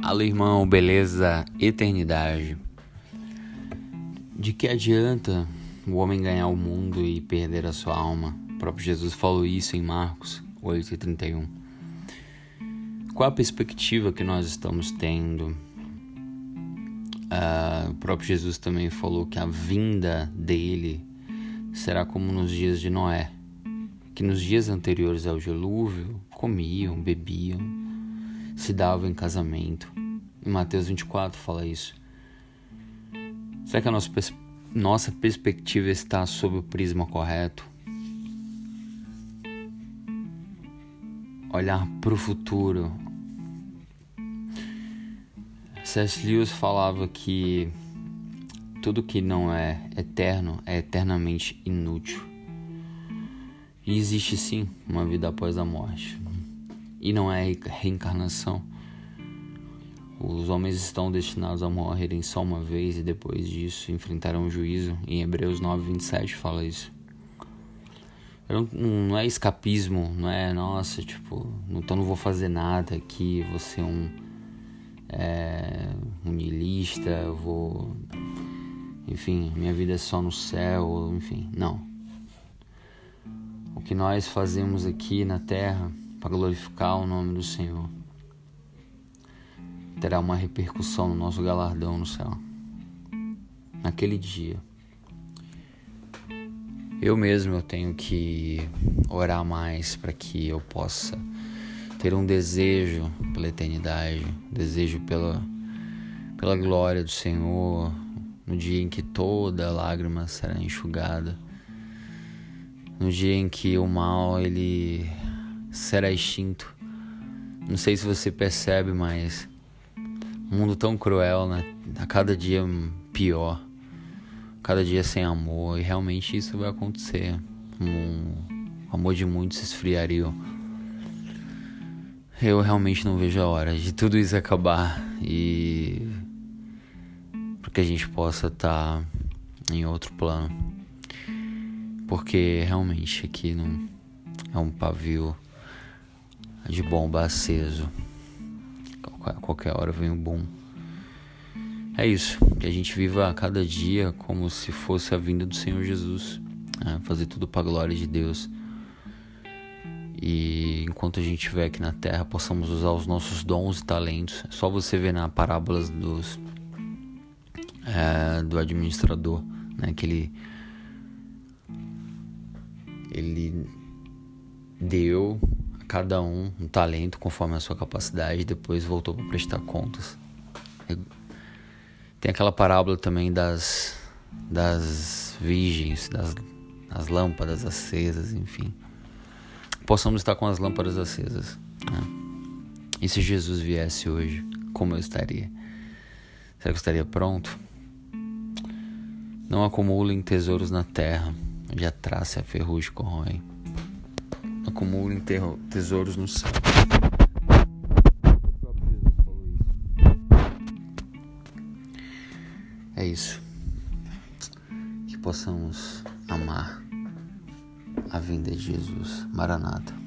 Fala irmão, beleza? Eternidade. De que adianta o homem ganhar o mundo e perder a sua alma? O próprio Jesus falou isso em Marcos 8,31. Qual a perspectiva que nós estamos tendo? Uh, o próprio Jesus também falou que a vinda dele será como nos dias de Noé, que nos dias anteriores ao dilúvio comiam, bebiam, se davam em casamento. Em Mateus 24 fala isso. Será que a nossa, pers nossa perspectiva está sob o prisma correto? Olhar para o futuro. C.S. Lewis falava que tudo que não é eterno é eternamente inútil. E existe sim uma vida após a morte. E não é reencarnação. Os homens estão destinados a morrerem só uma vez e depois disso enfrentarão o juízo. Em Hebreus 9, 27 fala isso. Não, não é escapismo, não é, nossa, tipo, então não vou fazer nada aqui, vou ser um, é, um niilista, vou. Enfim, minha vida é só no céu, enfim, não. O que nós fazemos aqui na terra para glorificar o nome do Senhor terá uma repercussão no nosso galardão no céu. Naquele dia. Eu mesmo eu tenho que orar mais para que eu possa ter um desejo pela eternidade, desejo pela pela glória do Senhor, no dia em que toda lágrima será enxugada, no dia em que o mal ele será extinto. Não sei se você percebe, mas um mundo tão cruel, né? A cada dia pior, cada dia sem amor, e realmente isso vai acontecer. Um, o amor de muitos se esfriaria. Eu realmente não vejo a hora de tudo isso acabar e para que a gente possa estar tá em outro plano. Porque realmente aqui não é um pavio de bomba aceso a qualquer hora vem o boom. É isso, que a gente viva a cada dia como se fosse a vinda do Senhor Jesus, né? fazer tudo para a glória de Deus. E enquanto a gente estiver aqui na terra, possamos usar os nossos dons e talentos. É só você ver na parábolas dos, é, do administrador, né? que ele, ele deu cada um um talento conforme a sua capacidade e depois voltou para prestar contas. Tem aquela parábola também das, das virgens, das, das lâmpadas acesas, enfim. Possamos estar com as lâmpadas acesas. Né? E se Jesus viesse hoje, como eu estaria? Será que eu estaria pronto? Não acumulem tesouros na terra, onde a traça e a ferrugem corroem acumulem tesouros no céu. É isso. Que possamos amar a vinda de Jesus. Maranata.